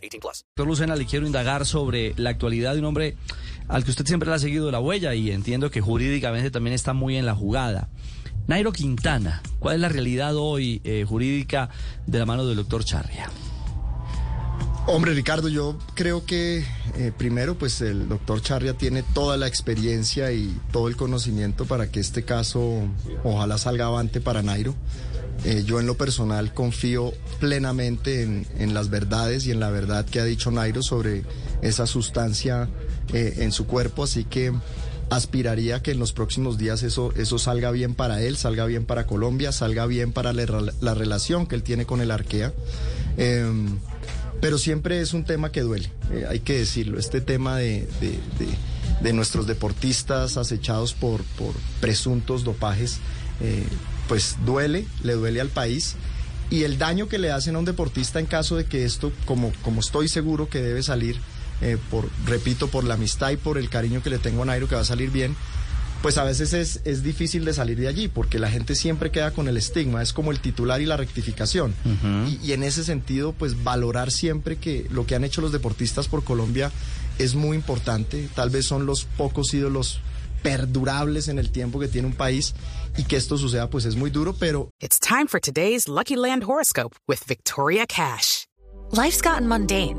18 plus. Doctor Lucena, le quiero indagar sobre la actualidad de un hombre al que usted siempre le ha seguido la huella y entiendo que jurídicamente también está muy en la jugada. Nairo Quintana, ¿cuál es la realidad hoy eh, jurídica de la mano del doctor Charria? Hombre, Ricardo, yo creo que eh, primero, pues el doctor Charria tiene toda la experiencia y todo el conocimiento para que este caso ojalá salga avante para Nairo. Eh, yo en lo personal confío plenamente en, en, las verdades y en la verdad que ha dicho Nairo sobre esa sustancia eh, en su cuerpo, así que aspiraría que en los próximos días eso, eso salga bien para él, salga bien para Colombia, salga bien para la, la relación que él tiene con el Arkea. Eh, pero siempre es un tema que duele, eh, hay que decirlo, este tema de, de, de, nuestros deportistas acechados por, por presuntos dopajes, eh, pues duele, le duele al país. Y el daño que le hacen a un deportista en caso de que esto, como, como estoy seguro que debe salir, eh, por, repito, por la amistad y por el cariño que le tengo a Nairo, que va a salir bien, pues a veces es, es, difícil de salir de allí, porque la gente siempre queda con el estigma, es como el titular y la rectificación. Uh -huh. y, y, en ese sentido, pues valorar siempre que lo que han hecho los deportistas por Colombia es muy importante, tal vez son los pocos ídolos perdurables en el tiempo que tiene un país y que esto suceda pues es muy duro, pero... It's time for today's Lucky Land Horoscope with Victoria Cash. Life's gotten mundane,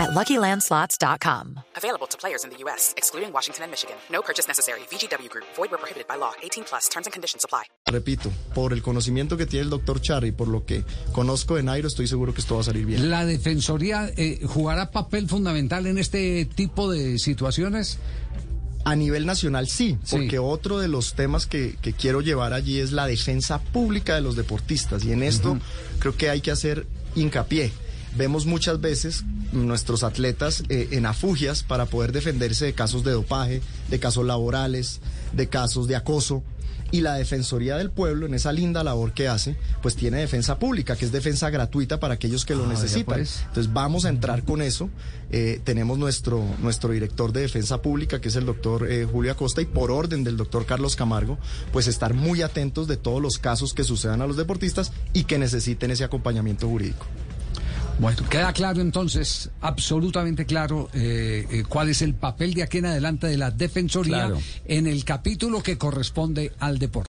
at LuckyLandSlots.com. Available to players in the U.S., excluding Washington and Michigan. No purchase necessary. VGW Group. Void where prohibited by law. 18 plus. Terms and conditions apply. Repito, por el conocimiento que tiene el doctor Charry, por lo que conozco de Nairo, estoy seguro que esto va a salir bien. ¿La Defensoría eh, jugará papel fundamental en este tipo de situaciones? A nivel nacional sí, porque sí. otro de los temas que, que, quiero llevar allí es la defensa pública de los deportistas y en esto uh -huh. creo que hay que hacer hincapié. Vemos muchas veces nuestros atletas eh, en afugias para poder defenderse de casos de dopaje, de casos laborales, de casos de acoso. Y la Defensoría del Pueblo, en esa linda labor que hace, pues tiene defensa pública, que es defensa gratuita para aquellos que lo ah, necesitan. Pues. Entonces vamos a entrar con eso. Eh, tenemos nuestro, nuestro director de defensa pública, que es el doctor eh, Julio Acosta, y por orden del doctor Carlos Camargo, pues estar muy atentos de todos los casos que sucedan a los deportistas y que necesiten ese acompañamiento jurídico. Bueno, queda claro entonces, absolutamente claro, eh, eh, cuál es el papel de aquí en adelante de la Defensoría claro. en el capítulo que corresponde al deporte.